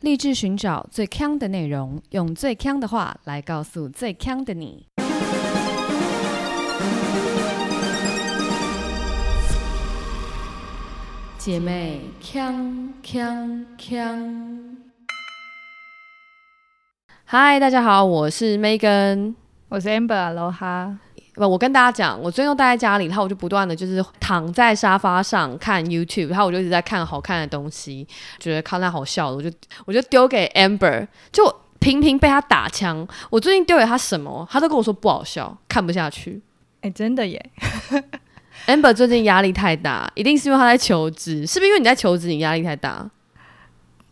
立志寻找最强的内容，用最强的话来告诉最强的你。姐妹，强强强！嗨，大家好，我是 Megan，我是 Amber Aloha 不，我跟大家讲，我最近都待在家里，然后我就不断的就是躺在沙发上看 YouTube，然后我就一直在看好看的东西，觉得看他好笑，我就我就丢给 Amber，就频频被他打枪。我最近丢给他什么，他都跟我说不好笑，看不下去。哎，真的耶！Amber 最近压力太大，一定是因为他在求职，是不是因为你在求职，你压力太大？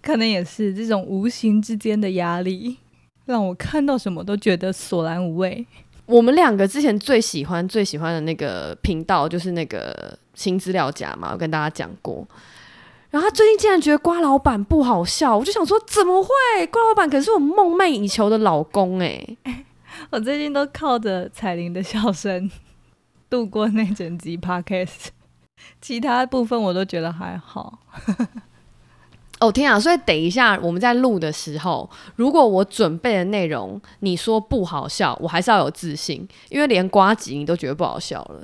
可能也是这种无形之间的压力，让我看到什么都觉得索然无味。我们两个之前最喜欢、最喜欢的那个频道就是那个新资料夹嘛，我跟大家讲过。然后他最近竟然觉得瓜老板不好笑，我就想说怎么会？瓜老板可是我梦寐以求的老公哎！我最近都靠着彩铃的笑声度过那整集 podcast，其他部分我都觉得还好。哦天啊！所以等一下我们在录的时候，如果我准备的内容你说不好笑，我还是要有自信，因为连瓜吉你都觉得不好笑了。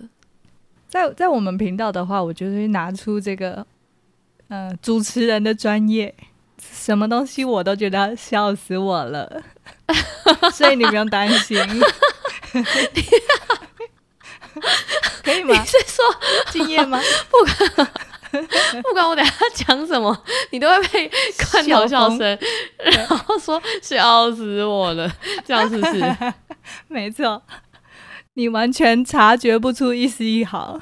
在在我们频道的话，我就会拿出这个，呃，主持人的专业，什么东西我都觉得笑死我了，所以你不用担心。可以吗？你是说敬业吗？不可。不管我等下讲什么，你都会被罐头笑声，然后说笑死我了，这样是不是？没错，你完全察觉不出一丝一毫。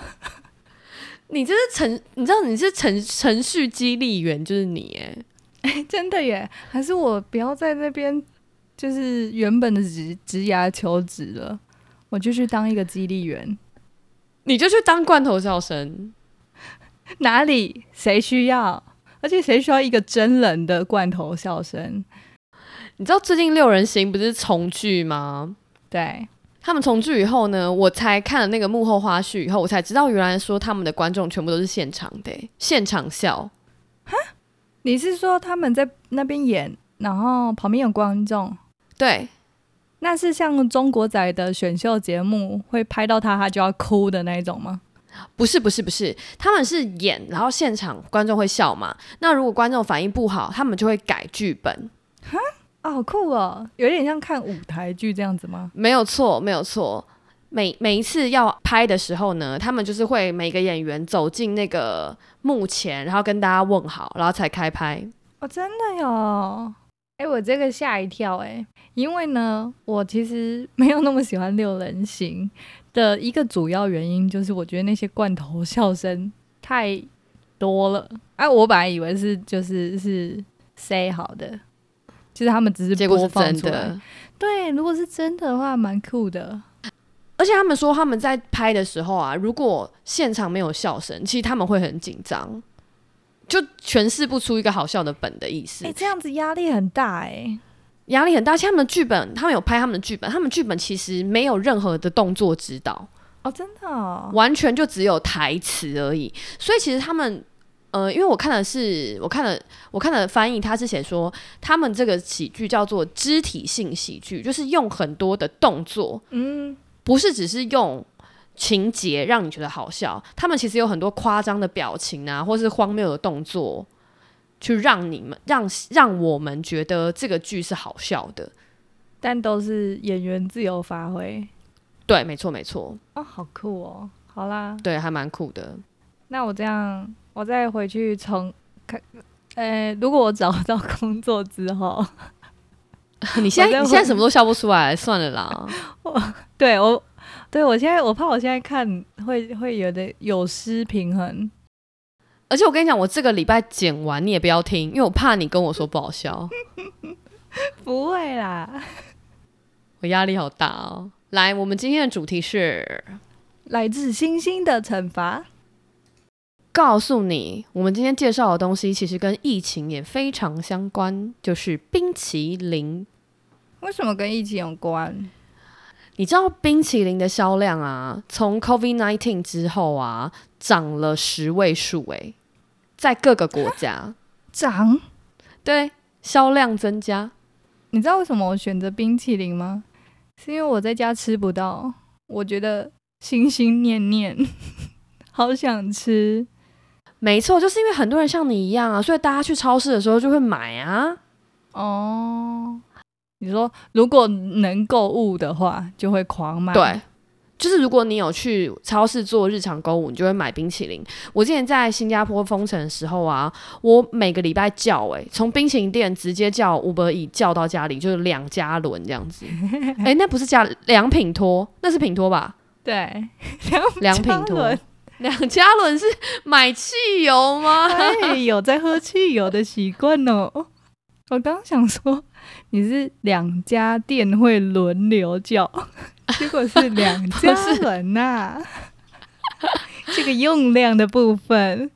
你这是程，你知道你是程程序激励员，就是你哎，真的耶？还是我不要在那边，就是原本的职职涯求职了，我就去当一个激励员，你就去当罐头笑声。哪里？谁需要？而且谁需要一个真人的罐头笑声？你知道最近六人行不是重聚吗？对他们重聚以后呢，我才看了那个幕后花絮以后，我才知道原来说他们的观众全部都是现场的，现场笑。哈？你是说他们在那边演，然后旁边有观众？对，那是像中国仔的选秀节目会拍到他，他就要哭的那一种吗？不是不是不是，他们是演，然后现场观众会笑嘛？那如果观众反应不好，他们就会改剧本。哈，好酷哦，有点像看舞台剧这样子吗？没有错，没有错。每每一次要拍的时候呢，他们就是会每个演员走进那个幕前，然后跟大家问好，然后才开拍。哦，真的哟。哎，我这个吓一跳哎，因为呢，我其实没有那么喜欢六人行。的一个主要原因就是，我觉得那些罐头笑声太多了。哎，我本来以为是就是是 say 好的，就是他们只是播放出来。对，如果是真的话，蛮酷的。而且他们说他们在拍的时候啊，如果现场没有笑声，其实他们会很紧张，就诠释不出一个好笑的本的意思。哎，这样子压力很大哎。压力很大，其实他们的剧本，他们有拍他们的剧本，他们剧本其实没有任何的动作指导哦，真的，完全就只有台词而已。所以其实他们，呃，因为我看的是，我看了，我看了翻译，他是写说他们这个喜剧叫做肢体性喜剧，就是用很多的动作，嗯，不是只是用情节让你觉得好笑，他们其实有很多夸张的表情啊，或是荒谬的动作。去让你们让让我们觉得这个剧是好笑的，但都是演员自由发挥。对，没错，没错。哦，好酷哦！好啦，对，还蛮酷的。那我这样，我再回去重看。呃，如果我找到工作之后，你现在你现在什么都笑不出来，算了啦。我对我对我现在我怕我现在看会会有的有失平衡。而且我跟你讲，我这个礼拜剪完你也不要听，因为我怕你跟我说不好笑。不会啦，我压力好大哦。来，我们今天的主题是来自星星的惩罚。告诉你，我们今天介绍的东西其实跟疫情也非常相关，就是冰淇淋。为什么跟疫情有关？你知道冰淇淋的销量啊，从 COVID nineteen 之后啊，涨了十位数，诶。在各个国家涨，对，销量增加。你知道为什么我选择冰淇淋吗？是因为我在家吃不到，我觉得心心念念，好想吃。没错，就是因为很多人像你一样啊，所以大家去超市的时候就会买啊。哦，你说如果能购物的话，就会狂买。对，就是如果你有去超市做日常购物，你就会买冰淇淋。我之前在新加坡封城的时候啊，我每个礼拜叫哎、从冰淇淋店直接叫五百以叫到家里，就是两加仑这样子。哎、那不是加良品托，那是品托吧？对，良品托，两加仑是买汽油吗？哎，有在喝汽油的习惯哦。我刚想说你是两家店会轮流叫，结果是两家人呐、这个用量的部分，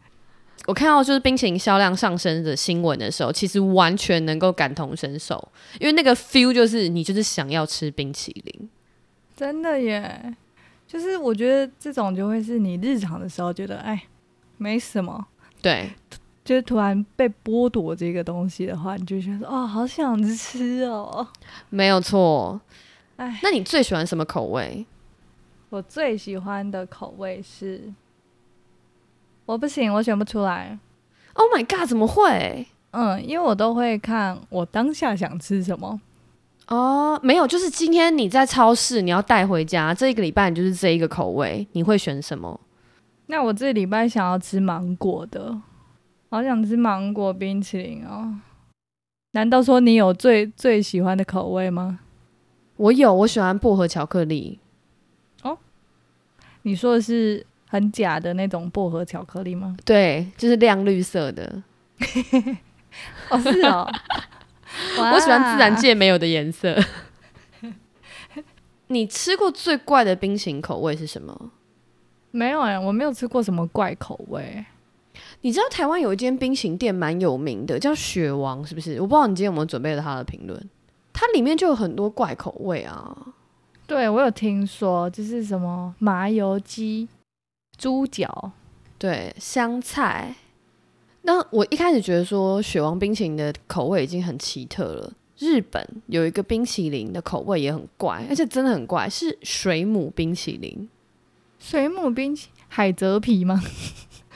我看到就是冰淇淋销量上升的新闻的时候，其实完全能够感同身受，因为那个 feel 就是你就是想要吃冰淇淋。真的耶。就是我觉得这种就会是你日常的时候觉得哎没什么，对，就是突然被剥夺这个东西的话，你就觉得哦好想吃哦。没有错。哎，那你最喜欢什么口味？我最喜欢的口味是，我不行，我选不出来。Oh my god！怎么会？嗯，因为我都会看我当下想吃什么。哦，没有，就是今天你在超市，你要带回家，这一个礼拜你就是这一个口味，你会选什么？那我这礼拜想要吃芒果的，好想吃芒果冰淇淋哦。难道说你有最最喜欢的口味吗？我有，我喜欢薄荷巧克力。哦你说的是很假的那种薄荷巧克力吗？对，就是亮绿色的。哦，是哦。我喜欢自然界没有的颜色。你吃过最怪的冰淇淋口味是什么？没有哎、我没有吃过什么怪口味。你知道台湾有一间冰淇淋店蛮有名的，叫雪王，是不是？我不知道你今天有没有准备了他的评论。它里面就有很多怪口味啊。对，我有听说，就是什么麻油鸡、猪脚，对，香菜。那我一开始觉得说雪王冰淇淋的口味已经很奇特了。日本有一个冰淇淋的口味也很怪，而且真的很怪，是水母冰淇淋。水母冰淇海蜇皮吗？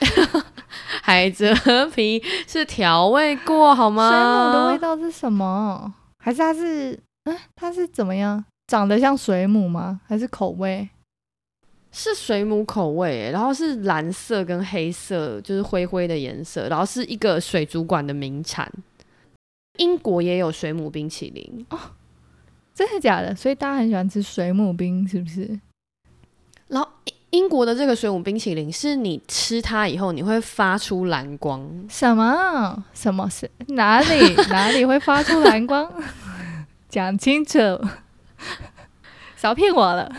海蜇皮是调味过好吗？水母的味道是什么？还是它是，嗯，它是怎么样？长得像水母吗？还是口味？是水母口味耶，然后是蓝色跟黑色，就是灰灰的颜色，然后是一个水族馆的名产。英国也有水母冰淇淋哦，真的假的？所以大家很喜欢吃水母冰，是不是？然后英英国的这个水母冰淇淋是你吃它以后你会发出蓝光，什么？什么是哪里 哪里会发出蓝光？讲清楚，少骗我了。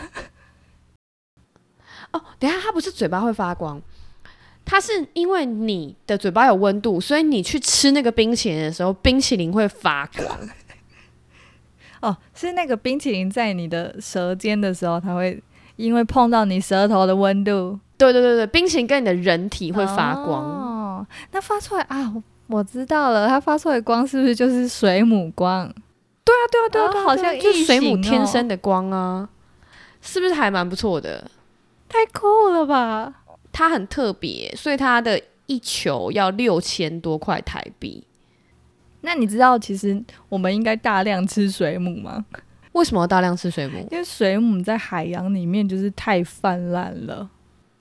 哦，等下，它不是嘴巴会发光，它是因为你的嘴巴有温度，所以你去吃那个冰淇淋的时候，冰淇淋会发光。哦，是那个冰淇淋在你的舌尖的时候，它会因为碰到你舌头的温度对对对对，冰淇淋跟你的人体会发光。哦，那发出来啊，我我知道了，它发出来的光是不是就是水母光？对啊，对啊，对啊，好像就是水母天生的光啊，是不是还蛮不错的？太酷了吧！它很特别，所以它的一球要六千多块台币。那你知道其实我们应该大量吃水母吗？为什么要大量吃水母？因为水母在海洋里面就是太泛滥了，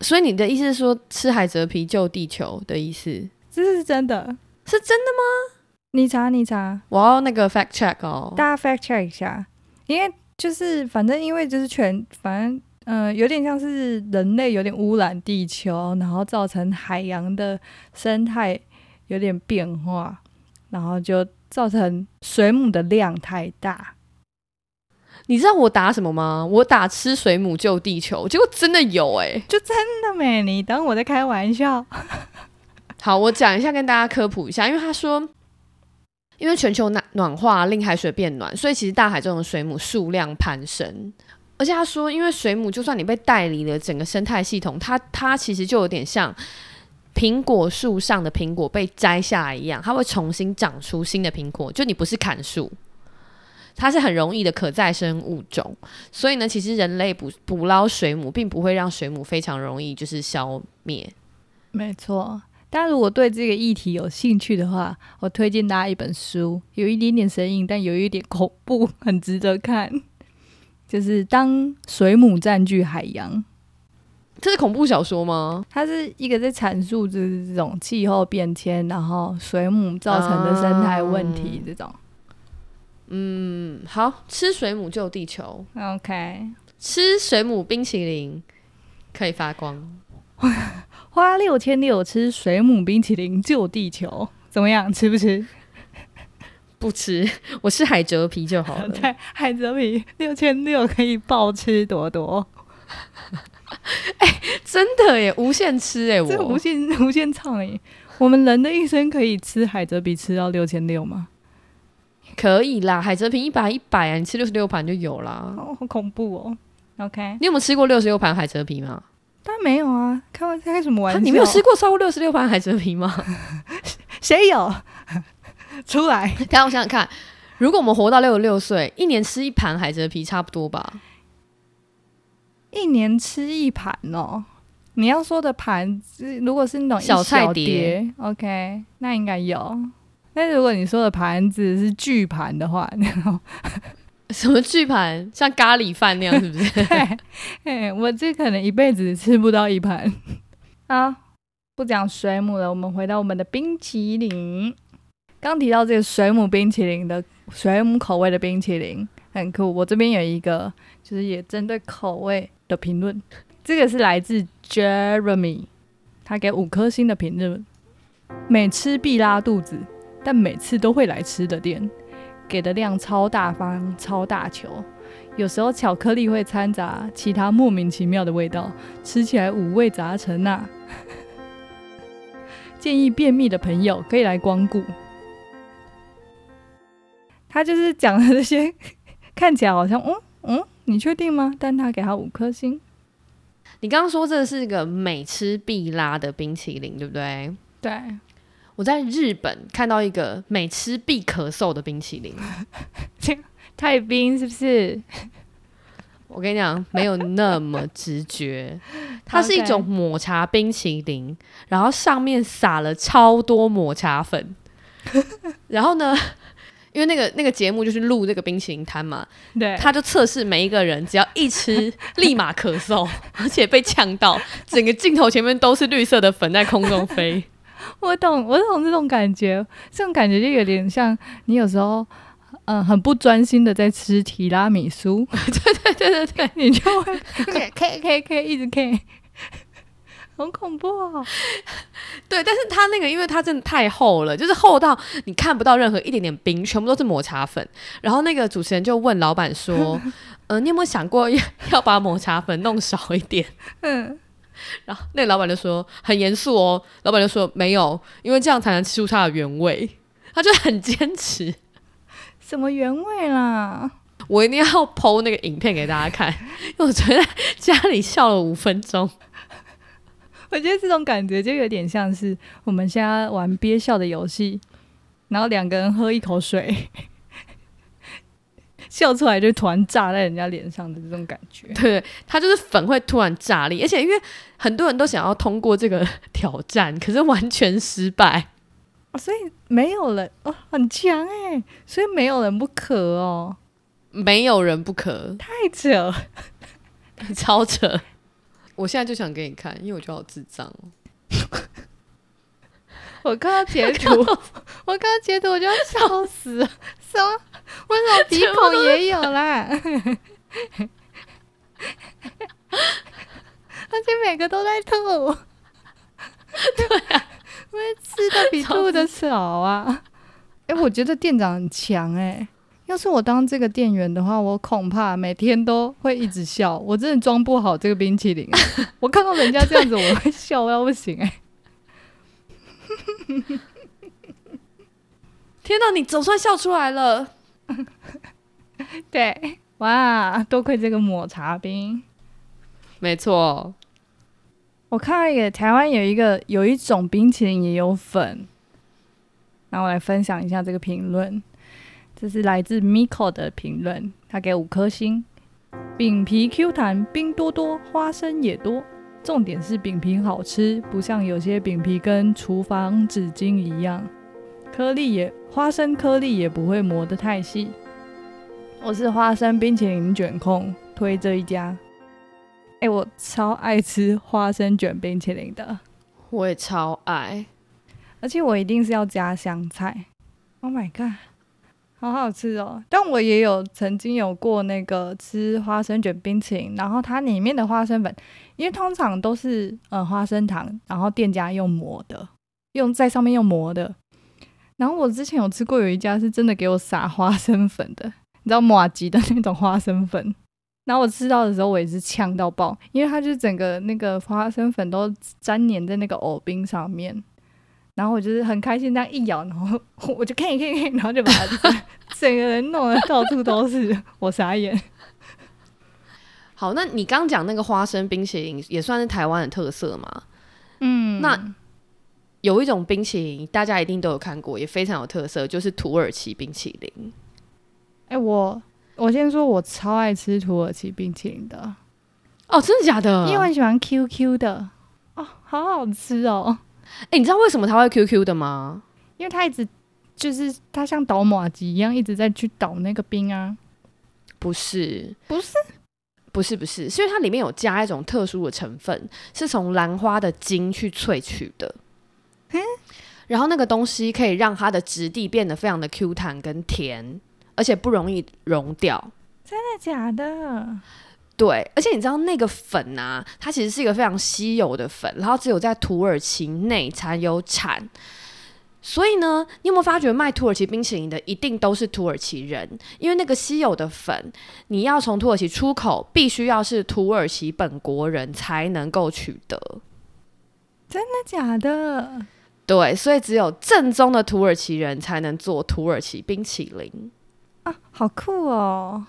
所以你的意思是说吃海蜇皮救地球的意思？这是真的。是真的吗？你查，你查，我要那个 fact check 哦。大家 fact check 一下，因为就是反正因为就是全反正嗯、呃有点像是人类有点污染地球，然后造成海洋的生态有点变化，然后就造成水母的量太大。你知道我打什么吗？我打吃水母救地球，结果真的有哎、就真的没？你当我在开玩笑？好，我讲一下，跟大家科普一下，因为他说，因为全球暖暖化令海水变暖，所以其实大海中的水母数量攀升。而且他说，因为水母就算你被带离了整个生态系统，它它其实就有点像苹果树上的苹果被摘下来一样，它会重新长出新的苹果。就你不是砍树，它是很容易的可再生物种。所以呢，其实人类捕捕捞水母，并不会让水母非常容易就是消灭。没错。大家如果对这个议题有兴趣的话，我推荐大家一本书，有一点点神隐，但有一点恐怖，很值得看。就是当水母占据海洋，这是恐怖小说吗？它是一个在阐述就是这种气候变迁，然后水母造成的生态问题这种。嗯，好吃水母救地球。OK，吃水母冰淇淋可以发光。花六千六吃水母冰淇淋救地球，怎么样？吃不吃？不吃，我吃海蜇皮就好了。对，海蜇皮六千六可以暴吃多多，真的耶，无限吃哎，这无限无限畅哎。我们人的一生可以吃海蜇皮吃到六千六吗？可以啦。海蜇皮一百一百啊，你吃六十六盘就有啦。哦，好恐怖哦。OK，你有没有吃过六十六盘海蜇皮吗？当然没有啊，开玩开什么玩笑？啊你没有吃？过超过六十六盘海蜇皮吗？谁有？出来，等一下我想想看，如果我们活到六十六岁，一年吃一盘海蜇皮差不多吧？一年吃一盘哦。你要说的盘子，如果是那种一小菜碟碟，OK，那应该有。但如果你说的盘子是巨盘的话，什么巨盘，像咖喱饭那样，是不是？对，哎，我这可能一辈子吃不到一盘。啊，不讲水母了，我们回到我们的冰淇淋。刚提到这个水母冰淇淋的水母口味的冰淇淋很酷，我这边有一个就是也针对口味的评论，这个是来自 Jeremy，他给五颗星的评论，每吃必拉肚子，但每次都会来吃的店，给的量超大方、超大球。有时候巧克力会掺杂其他莫名其妙的味道，吃起来五味杂陈呐、建议便秘的朋友可以来光顾。他就是讲的这些，看起来好像，嗯嗯，你确定吗？但他给他五颗星。你刚刚说这是个每吃必拉的冰淇淋，对不对？对，我在日本看到一个每吃必咳嗽的冰淇淋，太冰是不是？我跟你讲，没有那么直觉。它是一种抹茶冰淇淋，然后上面撒了超多抹茶粉。然后呢，因为那个那个节目就是录这个冰淇淋摊嘛，对，他就测试每一个人只要一吃立马咳嗽，而且被呛到，整个镜头前面都是绿色的粉在空中飞。我懂，我懂这种感觉，这种感觉就有点像你有时候，嗯、很不专心的在吃提拉米苏，对对对对对，你就会 K K K 一直 K，好恐怖哦！对，但是它那个，因为它真的太厚了，就是厚到你看不到任何一点点冰，全部都是抹茶粉。然后那个主持人就问老板说：“呃，你有没有想过要要把抹茶粉弄少一点嗯，？”然后那个老板就说很严肃哦，老板就说没有，因为这样才能吃出它的原味。他就很坚持，什么原味啦？我一定要剖那个影片给大家看，因为我昨天在家里笑了五分钟。我觉得这种感觉就有点像是我们现在玩憋笑的游戏，然后两个人喝一口水，笑出来就突然炸在人家脸上的这种感觉。对，他就是粉会突然炸裂，而且因为很多人都想要通过这个挑战，可是完全失败。哦所以没有人哦，很强哎，所以没有人不可哦，没有人不可，太扯。超扯！我现在就想给你看，因为我觉得好智障哦。我看到截图，我看到截图我就要笑死了。什么？为什么 鼻孔也有啦？而且每个都在吐。对啊，因为吃的比吐的少啊。哎、我觉得店长很强哎、要是我当这个店员的话，我恐怕每天都会一直笑。我真的装不好这个冰淇淋。我看到人家这样子，我会笑到不行哎、天哪，你总算笑出来了！对，哇，多亏这个抹茶冰。没错，我看到一个台湾有一个有一种冰淇淋也有粉，那我来分享一下这个评论，这是来自 Miko 的评论，他给五颗星，饼皮 Q 弹，冰多多，花生也多，重点是饼皮好吃，不像有些饼皮跟厨房纸巾一样，颗粒也花生颗粒也不会磨得太细。我是花生冰淇淋卷控，推这一家。哎、我超爱吃花生卷冰淇淋的，我也超爱。而且我一定是要加香菜。Oh my god，好好吃哦！但我也有曾经有过那个吃花生卷冰淇淋，然后它里面的花生粉，因为通常都是呃花生糖，然后店家用磨的，用在上面用磨的。然后我之前有吃过有一家是真的给我撒花生粉的，你知道马吉的那种花生粉。然后我吃到的时候，我也是呛到爆，因为它就整个那个花生粉都粘黏在那个藕冰上面。然后我就是很开心，这样一咬，然后我就看一看一看，然后就把它整整个人弄得到处都是，我傻眼。好，那你刚讲那个花生冰淇淋也算是台湾的特色嘛？嗯，那有一种冰淇淋大家一定都有看过，也非常有特色，就是土耳其冰淇淋。哎、我我先说，我超爱吃土耳其冰淇淋的，哦，真的假的？因为我很喜欢 QQ 的，哦，好好吃哦，哎、你知道为什么它会 QQ 的吗？因为它一直就是它像倒马吉一样，一直在去倒那个冰啊。不是，不是，不是，不是，是因为它里面有加一种特殊的成分，是从兰花的茎去萃取的。然后那个东西可以让它的质地变得非常的 Q 弹跟甜，而且不容易溶掉。真的假的？对，而且你知道那个粉啊，它其实是一个非常稀有的粉，然后只有在土耳其内才有产。所以呢，你有没有发觉卖土耳其冰淇淋的一定都是土耳其人？因为那个稀有的粉，你要从土耳其出口，必须要是土耳其本国人才能够取得。真的假的？对，所以只有正宗的土耳其人才能做土耳其冰淇淋。啊，好酷哦！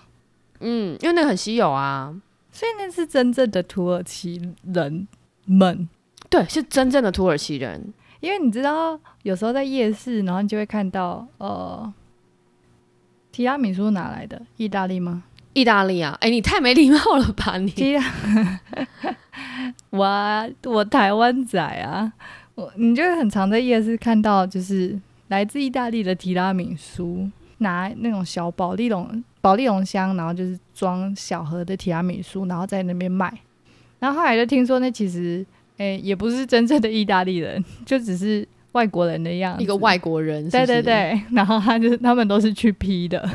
嗯，因为那个很稀有啊。所以那是真正的土耳其人们，对，是真正的土耳其人。因为你知道，有时候在夜市，然后你就会看到，呃，提拉米苏哪来的？意大利吗？意大利啊，哎，你太没礼貌了吧你！我我台湾仔啊，我你就是很常在夜市看到，就是来自意大利的提拉米苏，拿那种小保利龙保利龙箱，然后就是装小盒的提拉米苏，然后在那边卖。然后后来就听说，那其实诶、也不是真正的意大利人，就只是外国人的样子，一个外国人是对对对，然后他就是他们都是去批的，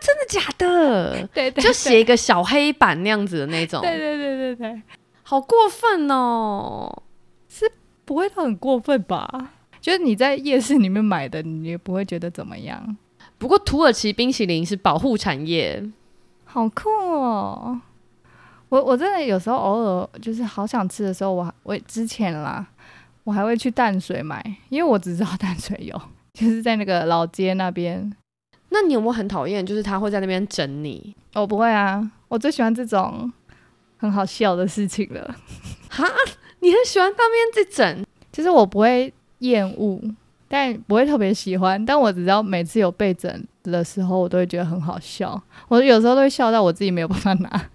真的假的？对对就写一个小黑板那样子的那种，对对对对对，好过分哦！不会到很过分吧？就是你在夜市里面买的，你也不会觉得怎么样，不过土耳其冰淇淋是保护产业，好酷哦！我我真的有时候偶尔就是好想吃的时候，我还我之前啦，我还会去淡水买，因为我只知道淡水有，就是在那个老街那边。那你有没有很讨厌？就是他会在那边整你我不会啊，我最喜欢这种很好笑的事情了。哈？你很喜欢当面去整？其实我不会厌恶，但不会特别喜欢。但我只知道每次有被整的时候，我都会觉得很好笑。我有时候都会笑到我自己没有办法拿，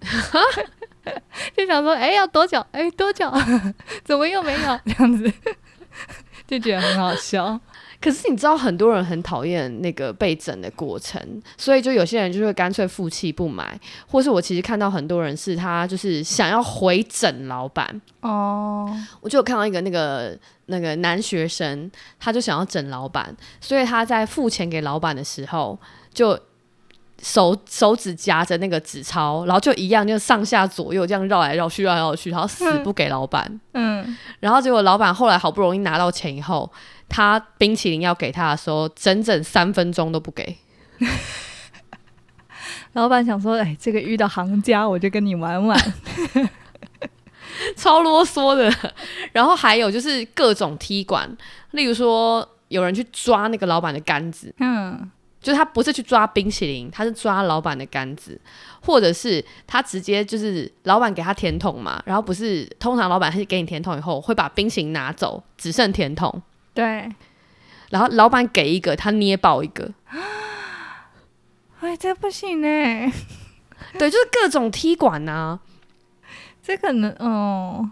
就想说，哎、要多久？哎、多久？怎么又没有？这样子 就觉得很好笑。可是你知道很多人很讨厌那个被整的过程，所以就有些人就会干脆负气不买，或是我其实看到很多人是他就是想要回整老板，哦，我就有看到一个那个那个男学生，他就想要整老板，所以他在付钱给老板的时候，就手手指夹着那个纸钞，然后就一样就上下左右这样绕来绕去，绕来绕去，然后死不给老板。嗯，然后结果老板后来好不容易拿到钱以后，他冰淇淋要给他的时候，整整三分钟都不给。老板想说，哎、这个遇到行家，我就跟你玩玩。超啰嗦的。然后还有就是各种踢馆，例如说有人去抓那个老板的杆子，嗯，就是他不是去抓冰淇淋，他是抓老板的杆子，或者是他直接就是老板给他甜筒嘛，然后不是通常老板是给你甜筒以后会把冰淇淋拿走，只剩甜筒，对，然后老板给一个，他捏爆一个，哎，这不行呢，对，就是各种踢馆呐、这可能哦，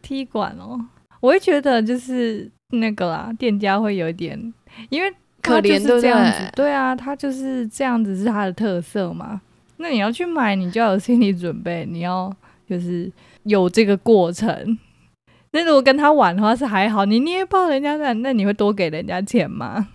踢馆哦，我会觉得就是那个啦，店家会有一点，因为可怜对不是这样子对，对啊，他就是这样子是他的特色嘛。那你要去买，你就要有心理准备，你要就是有这个过程。那如果跟他玩的话是还好，你捏爆人家的，那你会多给人家钱吗？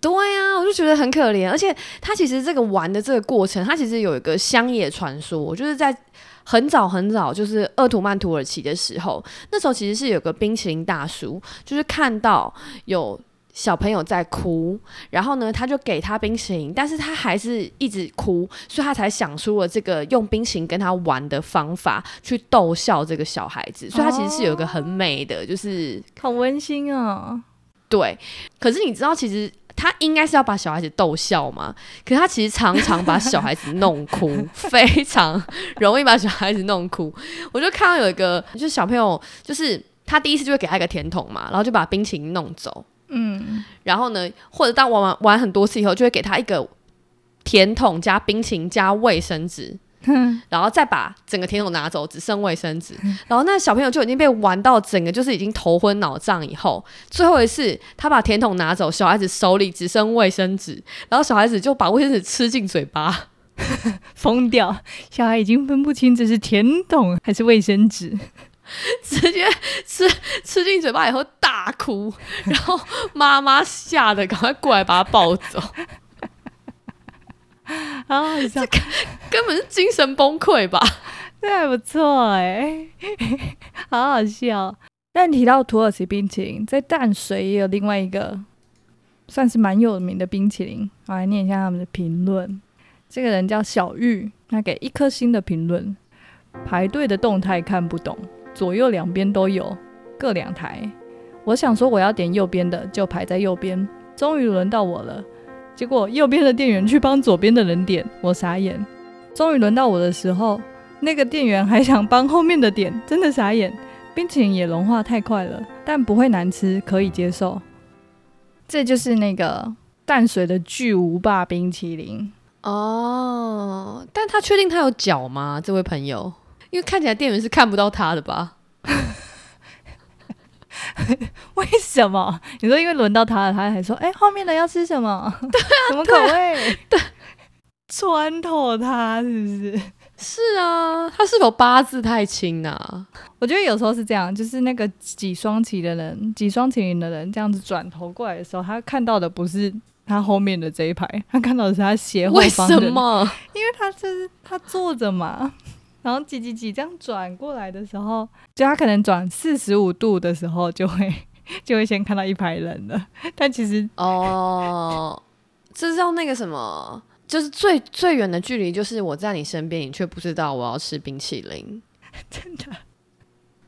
对啊、我就觉得很可怜，而且他其实这个玩的这个过程，他其实有一个乡野传说，就是在很早很早，就是鄂图曼土耳其的时候，那时候其实是有个冰淇淋大叔，就是看到有小朋友在哭，然后呢，他就给他冰淇淋，但是他还是一直哭，所以他才想出了这个用冰淇淋跟他玩的方法，去逗笑这个小孩子，所以他其实是有一个很美的，就是好温馨哦。对，可是你知道，其实他应该是要把小孩子逗笑嘛，可是他其实常常把小孩子弄哭，非常容易把小孩子弄哭。我就看到有一个，就是小朋友，就是他第一次就会给他一个甜筒嘛，然后就把冰淇淋弄走，嗯，然后呢，或者当玩完玩很多次以后，就会给他一个甜筒加冰淇淋加卫生纸。然后再把整个甜筒拿走，只剩卫生纸。然后那小朋友就已经被玩到整个就是已经头昏脑胀。以后最后一次，他把甜筒拿走，小孩子手里只剩卫生纸，然后小孩子就把卫生纸吃进嘴巴。疯掉，小孩已经分不清这是甜筒还是卫生纸。直接吃吃进嘴巴以后大哭，然后妈妈吓得赶快过来把他抱走，好好笑，根本是精神崩溃吧？这还不错哎，好好笑。但提到土耳其冰淇淋，在淡水也有另外一个算是蛮有名的冰淇淋，我来念一下他们的评论。这个人叫小玉，他给一颗星的评论：排队的动态看不懂，左右两边都有，各两台。我想说我要点右边的，就排在右边。终于轮到我了，结果右边的店员去帮左边的人点，我傻眼。终于轮到我的时候，那个店员还想帮后面的点，真的傻眼。冰淇淋也融化太快了，但不会难吃，可以接受。这就是那个淡水的巨无霸冰淇淋。哦，但他确定他有脚吗？这位朋友，因为看起来店员是看不到他的吧？为什么？你说因为轮到他了，他还说：“哎、后面的要吃什么？对啊，什么口味？”对，穿透他是不是？是啊，他是否八字太轻啊？我觉得有时候是这样，就是那个挤双旗的人，挤双麒麟的人，这样子转头过来的时候，他看到的不是他后面的这一排，他看到的是他斜后为方的为，什么？因为他就是他坐着嘛，然后挤挤挤这样转过来的时候，就他可能转四十五度的时候，就会就会先看到一排人了，但其实哦，这叫那个什么，就是最最远的距离，就是我在你身边，你却不知道我要吃冰淇淋。真的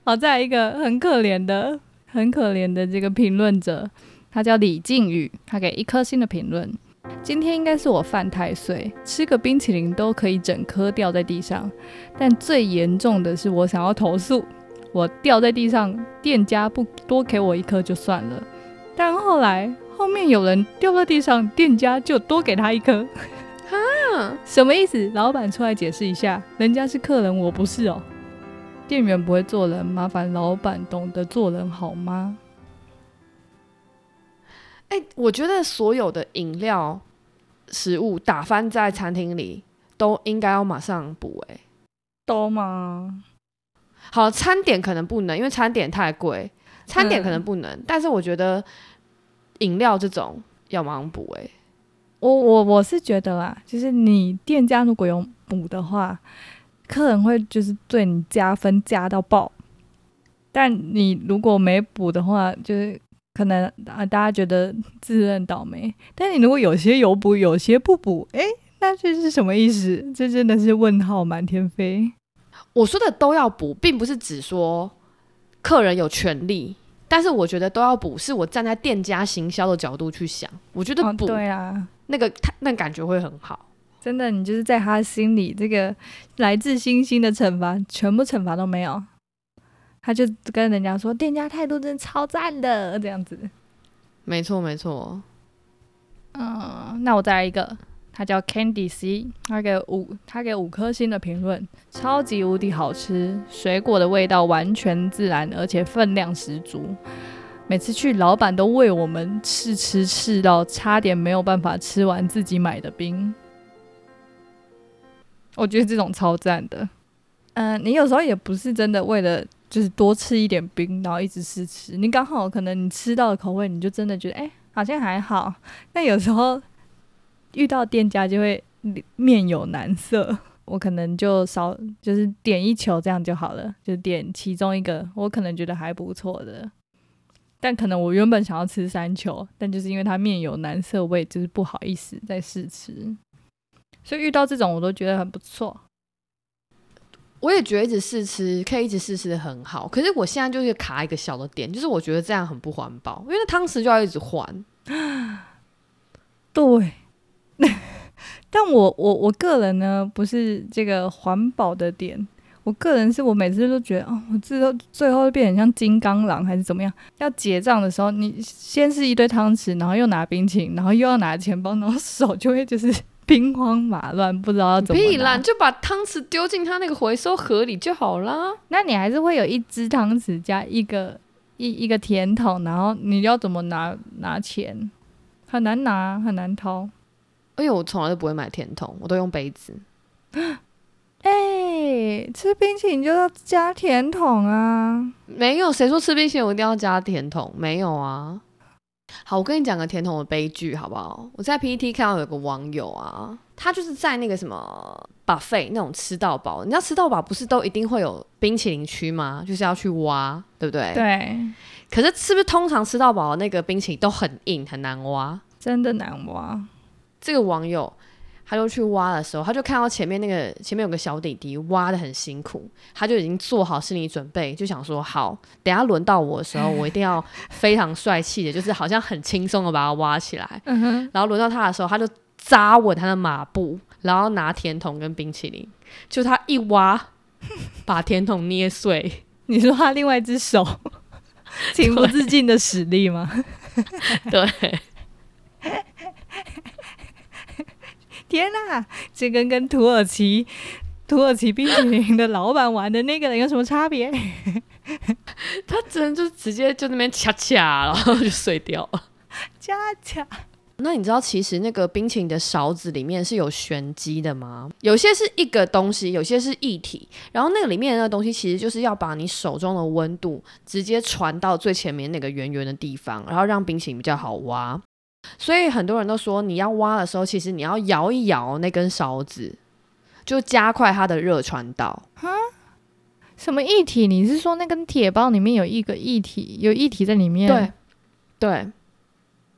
好，再来一个很可怜的、很可怜的这个评论者，他叫李靖宇，他给一颗星的评论。今天应该是我犯太岁，吃个冰淇淋都可以整颗掉在地上。但最严重的是，我想要投诉，我掉在地上，店家不多给我一颗就算了，但后来后面有人掉在地上，店家就多给他一颗。哈，什么意思？老板出来解释一下，人家是客人，我不是哦。店员不会做人，麻烦老板懂得做人好吗？哎、我觉得所有的饮料、食物打翻在餐厅里，都应该要马上补。哎，都吗？好，餐点可能不能，因为餐点太贵，餐点可能不能。但是我觉得饮料这种要马上补。哎，我我我是觉得啦，就是你店家如果有补的话，客人会就是对你加分加到爆。但你如果没补的话，就是可能啊大家觉得自认倒霉。但你如果有些有补，有些不补，诶，那这是什么意思？这真的是问号满天飞。我说的都要补，并不是只说客人有权利，但是我觉得都要补，是我站在店家行销的角度去想，我觉得哦，补、对啊，那个他那感觉会很好。真的，你就是在他心里，这个来自星星的惩罚，全部惩罚都没有。他就跟人家说，店家态度真的超赞的，这样子。没错，没错。嗯，那我再来一个，他叫 Candy C，他给五，他给五颗星的评论，超级无敌好吃，水果的味道完全自然，而且分量十足。每次去，老板都为我们试吃试到差点没有办法吃完自己买的冰。我觉得这种超赞的。嗯、你有时候也不是真的为了就是多吃一点冰，然后一直试吃，你刚好可能你吃到的口味，你就真的觉得哎、好像还好。那有时候遇到店家就会面有难色，我可能就少就是点一球这样就好了，就点其中一个我可能觉得还不错的。但可能我原本想要吃三球，但就是因为它面有难色，我也就是不好意思再试吃。所以遇到这种我都觉得很不错。我也觉得一直试吃可以一直试吃的很好，可是我现在就是卡一个小的点，就是我觉得这样很不环保，因为汤匙就要一直换。对，但我我我个人呢，不是这个环保的点，我个人是我每次都觉得，哦，我最后最后会变成像金刚狼还是怎么样？要结账的时候，你先是一堆汤匙，然后又拿冰淇淋，然后又要拿钱包，然后手就会就是 兵荒马乱，不知道怎么拿屁啦，你。就把汤匙丢进他那个回收盒里就好啦。那你还是会有一只汤匙加一个一一个甜筒，然后你要怎么拿拿钱？很难拿，很难掏。因为我从来都不会买甜筒，我都用杯子。哎、吃冰淇淋就要加甜筒啊！没有谁说吃冰淇淋我一定要加甜筒，没有啊。好，我跟你讲个甜筒的悲剧好不好？我在 PPT 看到有个网友啊，他就是在那个什么 buffet 那种吃到饱，你知道吃到饱不是都一定会有冰淇淋区吗？就是要去挖，对不对？。对，可是是不是通常吃到饱的那个冰淇淋都很硬很难挖？真的难挖。这个网友他就去挖的时候，他就看到前面那个前面有个小弟弟挖的很辛苦，他就已经做好心理准备，就想说好，等下轮到我的时候，我一定要非常帅气的，就是好像很轻松的把它挖起来。然后轮到他的时候，他就扎稳他的马步，然后拿甜筒跟冰淇淋，就他一挖，把甜筒捏碎。你说他另外一只手 情不自禁的使力吗？对，天呐、这跟跟土耳其土耳其冰淇淋的老板玩的那个人有什么差别？他只能就直接就那边恰恰，然后就碎掉了。加加那你知道其实那个冰淇淋的勺子里面是有玄机的吗？有些是一个东西，有些是一体，然后那个里面的那个东西其实就是要把你手中的温度直接传到最前面那个圆圆的地方，然后让冰淇淋比较好挖。所以很多人都说，你要挖的时候，其实你要摇一摇那根勺子，就加快它的热传导。什么液体？你是说那根铁包里面有一个液体，有液体在里面？对，，对，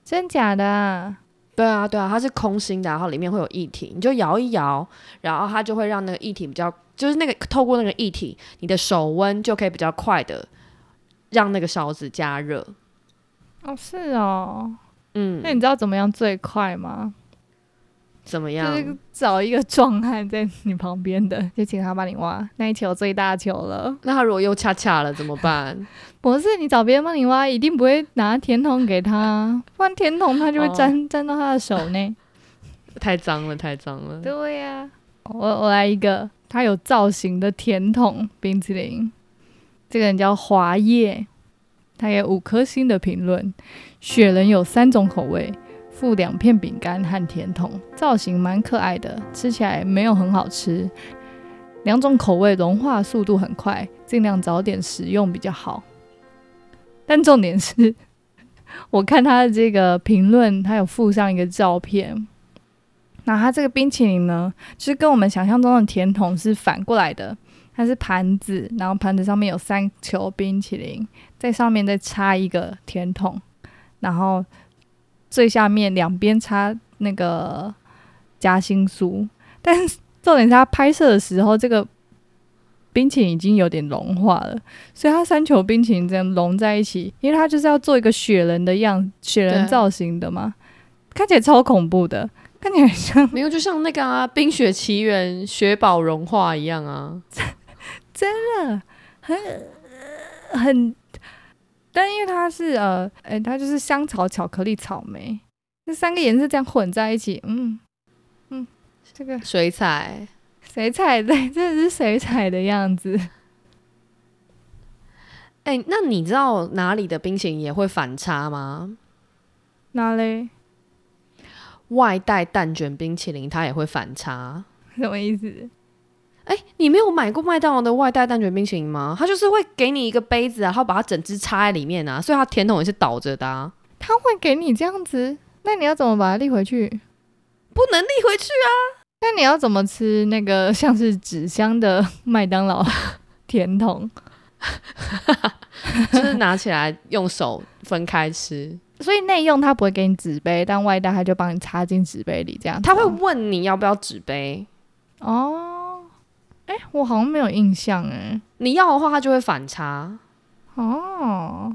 真假的啊？对啊，对啊，它是空心的，然后里面会有液体，你就摇一摇，然后它就会让那个液体比较，就是那个透过那个液体，你的手温就可以比较快的让那个勺子加热。哦，是哦。嗯那，你知道怎么样最快吗？怎么样？就是找一个壮汉在你旁边的，就请他帮你挖那一球最大球了。那他如果又恰恰了怎么办？不是你找别人帮你挖，一定不会拿甜筒给他，不然甜筒他就会沾、沾到他的手呢。太脏了，太脏了。对呀、我我来一个，他有造型的甜筒冰淇淋，这个人叫华叶，他有五颗星的评论。雪人有三种口味，附两片饼干和甜筒，造型蛮可爱的，吃起来没有很好吃。两种口味融化速度很快，尽量早点食用比较好。但重点是，我看他的这个评论，他有附上一个照片。那它这个冰淇淋呢，就是跟我们想象中的甜筒是反过来的，它是盘子，然后盘子上面有三球冰淇淋，在上面再插一个甜筒，然后最下面两边插那个夹心酥。但是重点是他拍摄的时候，这个冰淇淋已经有点融化了，所以它三球冰淇淋这样融在一起，因为它就是要做一个雪人的样，雪人造型的嘛，看起来超恐怖的，看起来像没有，就像那个啊，《冰雪奇缘》雪宝融化一样啊。真的很很，但因为它是呃，哎、它就是香草、巧克力、草莓这三个颜色这样混在一起，嗯嗯，这个水彩，水彩的，真的是水彩的样子。哎、那你知道哪里的冰淇淋也会反差吗？哪里？外带蛋卷冰淇淋它也会反差。什么意思？哎、你没有买过麦当劳的外带蛋卷冰淇淋吗？它就是会给你一个杯子啊，然后把它整只插在里面啊，所以它甜筒也是倒着的、啊，他会给你这样子？那你要怎么把它立回去？不能立回去啊。那你要怎么吃那个像是纸箱的麦当劳 甜筒？就是拿起来用手分开吃。所以内用它不会给你纸杯，但外带它就帮你插进纸杯里，这样子他会哦问你要不要纸杯，哦，哎、我好像没有印象哎。你要的话，它就会反差。哦，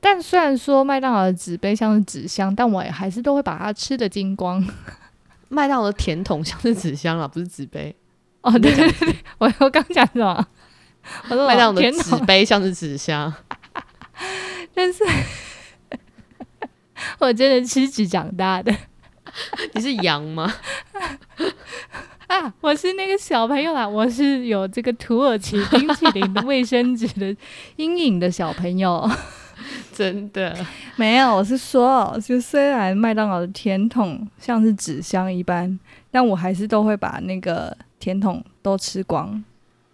但虽然说麦当劳的纸杯像是纸箱，但我也还是都会把它吃的精光。麦当劳的甜筒像是纸箱啦，不是纸杯。哦，对对对，我我刚讲什么？我说麦当劳的甜纸筒，杯像是纸箱。但是我真的吃纸长大的 你是羊吗？啊！我是那个小朋友啦，我是有这个土耳其冰淇淋的卫生纸的阴影的小朋友。真的。没有，我是说，就虽然麦当劳的甜筒像是纸箱一般，但我还是都会把那个甜筒都吃光。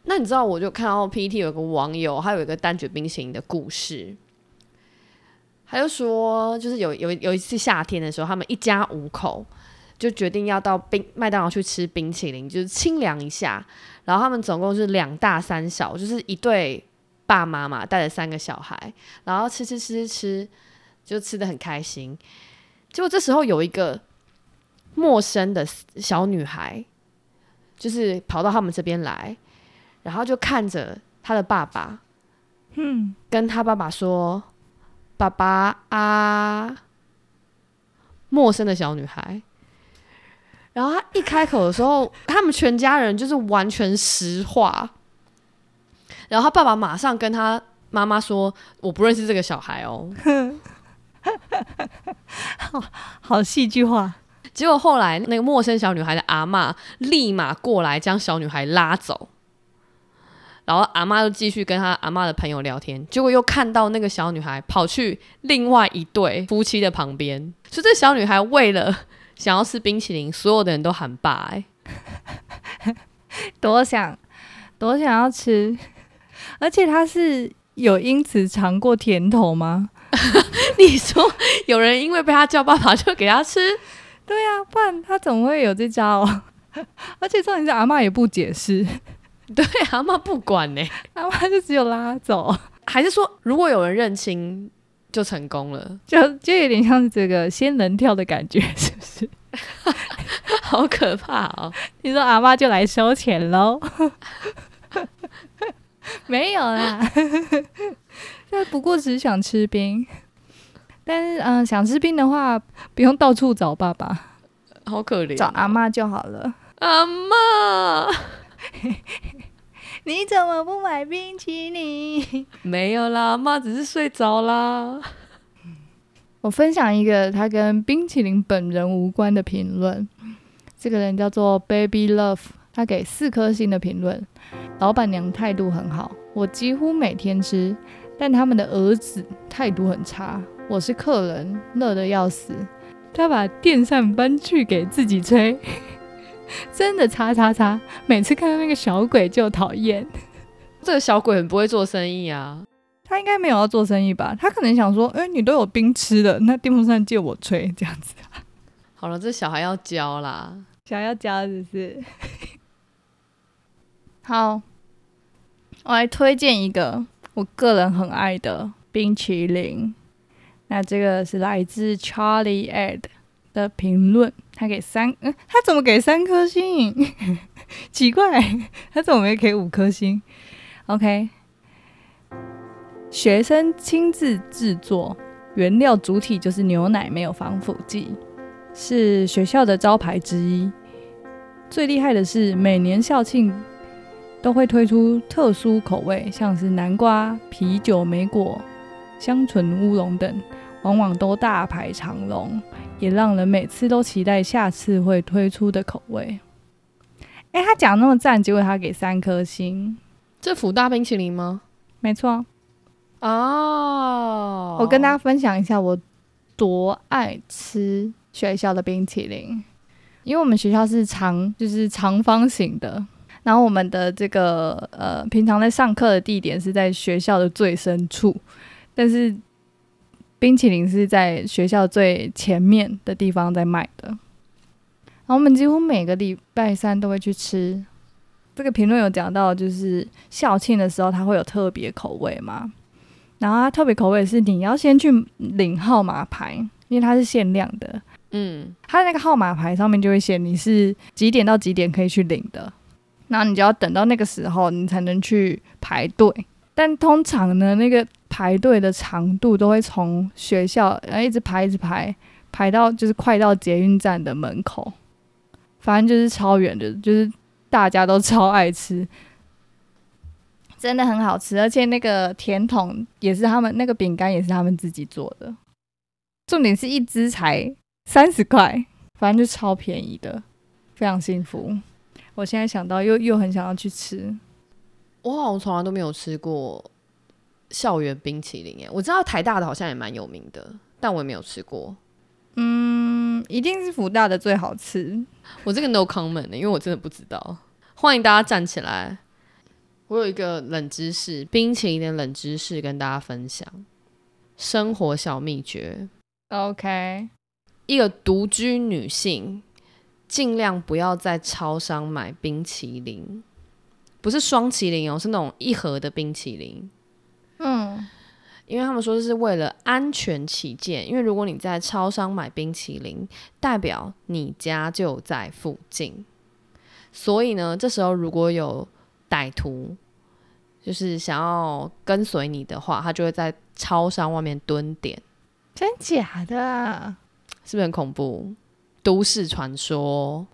那你知道，我就看到 PPT 有个网友，他有一个蛋卷冰淇淋的故事。他就说，就是有有有一次夏天的时候，他们一家五口就决定要到冰麦当劳去吃冰淇淋，就是清凉一下。然后他们总共是两大三小，就是一对爸妈嘛，带着三个小孩，然后吃吃吃吃吃，就吃的很开心。结果这时候有一个陌生的小女孩，就是跑到他们这边来，然后就看着他的爸爸，嗯，跟他爸爸说：“爸爸啊！”陌生的小女孩。然后他一开口的时候，他们全家人就是完全石化。然后他爸爸马上跟他妈妈说：“我不认识这个小孩哦。好戏剧化。”结果后来那个陌生小女孩的阿妈立马过来将小女孩拉走，然后阿妈就继续跟她阿妈的朋友聊天，结果又看到那个小女孩跑去另外一对夫妻的旁边，所以这小女孩为了想要吃冰淇淋，所有的人都喊爸、欸，多想多想要吃，而且他是有因此尝过甜头吗？你说有人因为被他叫爸爸就给他吃？对啊，不然他怎么会有这招、而且重点是阿妈也不解释，对，阿妈不管呢、阿妈就只有拉走，还是说如果有人认亲就成功了？就就有点像这个仙人跳的感觉，是不是？好可怕哦！你说阿妈就来收钱喽？没有啦，就不过只是想吃冰。但是，嗯、想吃冰的话，不用到处找爸爸，好可怜、哦找阿。妈就好了。阿妈，你怎么不买冰淇淋？没有啦，妈只是睡着啦。我分享一个他跟冰淇淋本人无关的评论。这个人叫做 Baby Love，他给四颗星的评论。老板娘态度很好，我几乎每天吃，但他们的儿子态度很差。我是客人，乐得要死。他把电扇搬去给自己吹，真的叉叉叉。每次看到那个小鬼就讨厌。这个小鬼很不会做生意啊。他应该没有要做生意吧？他可能想说，哎、你都有冰吃的，那电风扇借我吹，这样子。好了，这小孩要教啦。小孩要教只是。好，我来推荐一个我个人很爱的冰淇淋。那这个是来自 Charlie Ed 的评论，他给三，嗯，他怎么给三颗星？奇怪，他怎么没给五颗星？OK，学生亲自制作，原料主体就是牛奶，没有防腐剂，是学校的招牌之一。最厉害的是，每年校庆都会推出特殊口味，像是南瓜、啤酒、莓果、香醇乌龙等，往往都大排长龙，也让人每次都期待下次会推出的口味。哎，他讲那么赞，结果他给三颗星。这福大冰淇淋吗？没错。哦，我跟大家分享一下，我多爱吃学校的冰淇淋，因为我们学校是长，就是长方形的。然后我们的这个呃，平常在上课的地点是在学校的最深处，但是冰淇淋是在学校最前面的地方在卖的。然后我们几乎每个礼拜三都会去吃。这个评论有讲到，就是校庆的时候它会有特别口味嘛。然后它特别口味是你要先去领号码牌，因为它是限量的。嗯，它的那个号码牌上面就会写你是几点到几点可以去领的。然后你就要等到那个时候，你才能去排队。但通常呢，那个排队的长度都会从学校然后一直排一直排，排到就是快到捷运站的门口。反正就是超远的，就是大家都超爱吃，真的很好吃，而且那个甜筒也是他们那个饼干也是他们自己做的，重点是一只才三十块，反正就超便宜的，非常幸福。我现在想到又又很想要去吃，我好像从来都没有吃过校园冰淇淋耶。我知道台大的好像也蛮有名的，但我也没有吃过。嗯，一定是福大的最好吃。我这个 no comment 的，因为我真的不知道。欢迎大家站起来。我有一个冷知识，冰淇淋的冷知识跟大家分享。生活小秘诀。OK，一个独居女性尽量不要在超商买冰淇淋，不是双淇淋哦，是那种一盒的冰淇淋。嗯，因为他们说是为了安全起见，因为如果你在超商买冰淇淋，代表你家就在附近，所以呢，这时候如果有歹徒就是想要跟随你的话，他就会在超商外面蹲点，真假的？是不是很恐怖？都市传说，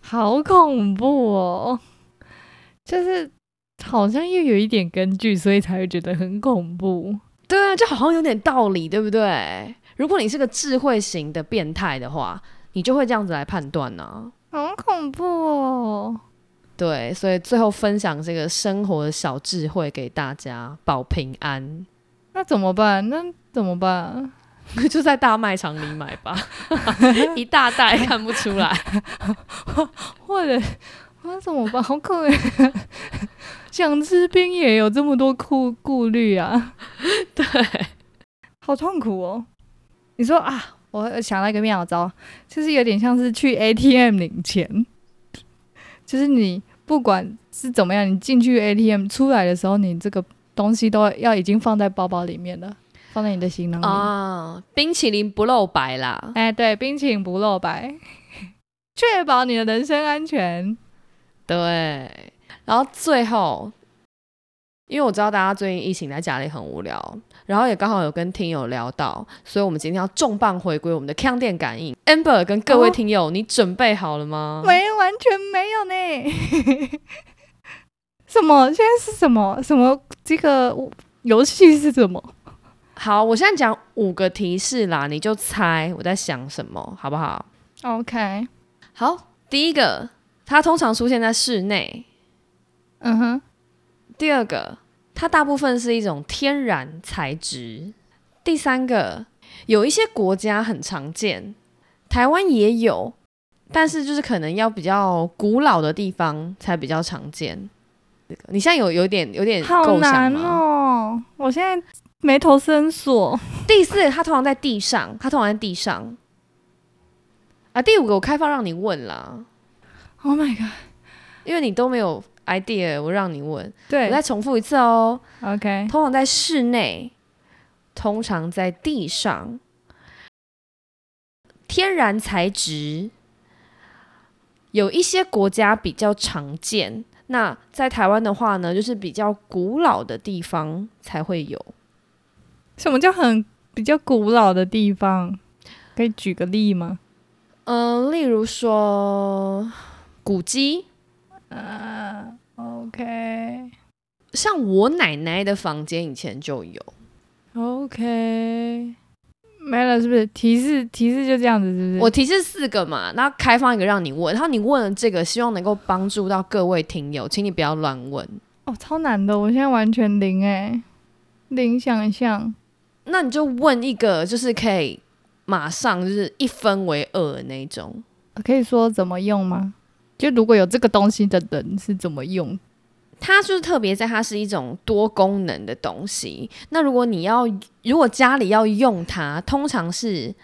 好恐怖哦！就是好像又有一点根据，所以才会觉得很恐怖。对啊，就好像有点道理，对不对？如果你是个智慧型的变态的话，你就会这样子来判断呢、好恐怖哦！对，所以最后分享这个生活的小智慧给大家，保平安，那怎么办？那怎么办？就在大卖场里买吧，一大袋看不出来。或者那怎么办？好可怜，想吃冰也有这么多顾顾虑啊，对，好痛苦哦。你说啊，我想到一个妙招，就是有点像是去 ATM 领钱，就是你不管是怎么样，你进去 ATM 出来的时候，你这个东西都要已经放在包包里面了，放在你的行囊里。啊，冰淇淋不露白啦。哎，对，冰淇淋不露白，确保你的人身安全。对，然后最后，因为我知道大家最近疫情在家里很无聊，然后也刚好有跟听友聊到，所以我们今天要重磅回归我们的腔电感应。Amber 跟各位哦听友，你准备好了吗？没，完全没有呢。什么？现在是什么？什么？这个游戏是什么？好，我现在讲五个提示啦，你就猜我在想什么，好不好？OK，好，第一个，它通常出现在室内；嗯哼，第二个，它大部分是一种天然材质；第三个，有一些国家很常见，台湾也有，但是就是可能要比较古老的地方才比较常见。你现在有有点有点好难？哦！我现在眉头深锁。第四，它通常在地上，它通常在地上。啊，第五个我开放让你问啦，Oh my god！因为你都没有 idea，我让你问。对我再重复一次哦，，OK，通常在室内，通常在地上，天然材质，有一些国家比较常见。那在台湾的话呢，就是比较古老的地方才会有。什么叫很比较古老的地方？可以举个例吗？嗯、例如说古迹，嗯、o k 像我奶奶的房间以前就有。OK，没了是不是？提示提示就这样子是不是？我提示四个嘛，那开放一个让你问，然后你问了这个，希望能够帮助到各位听友，请你不要乱问。哦，超难的，我现在完全零哎、零想象。那你就问一个，就是可以马上就是一分为二的那种。可以说怎么用吗？就如果有这个东西的人是怎么用？它就是特别在它是一种多功能的东西。那如果你要，如果家里要用它，通常是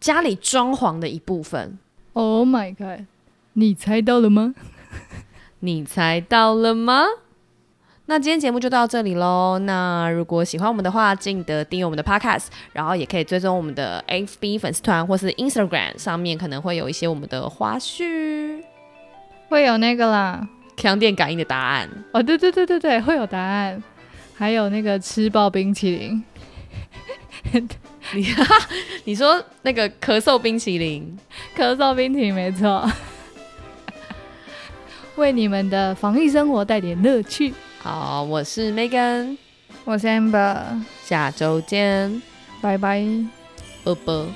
家里装潢的一部分。Oh my god！你猜到了吗？你猜到了吗？那今天节目就到这里喽。那如果喜欢我们的话，记得订阅我们的 Podcast，然后也可以追踪我们的 FB 粉丝团或是 Instagram 上面可能会有一些我们的花絮、会有那个啦。强电感应的答案。哦，对对对对对，会有答案。还有那个吃爆冰淇淋，你 你说那个咳嗽冰淇淋，咳嗽冰淇淋没错。为你们的防疫生活带点乐趣。好，我是 Megan，我是 Amber，下周见，拜拜。啵啵。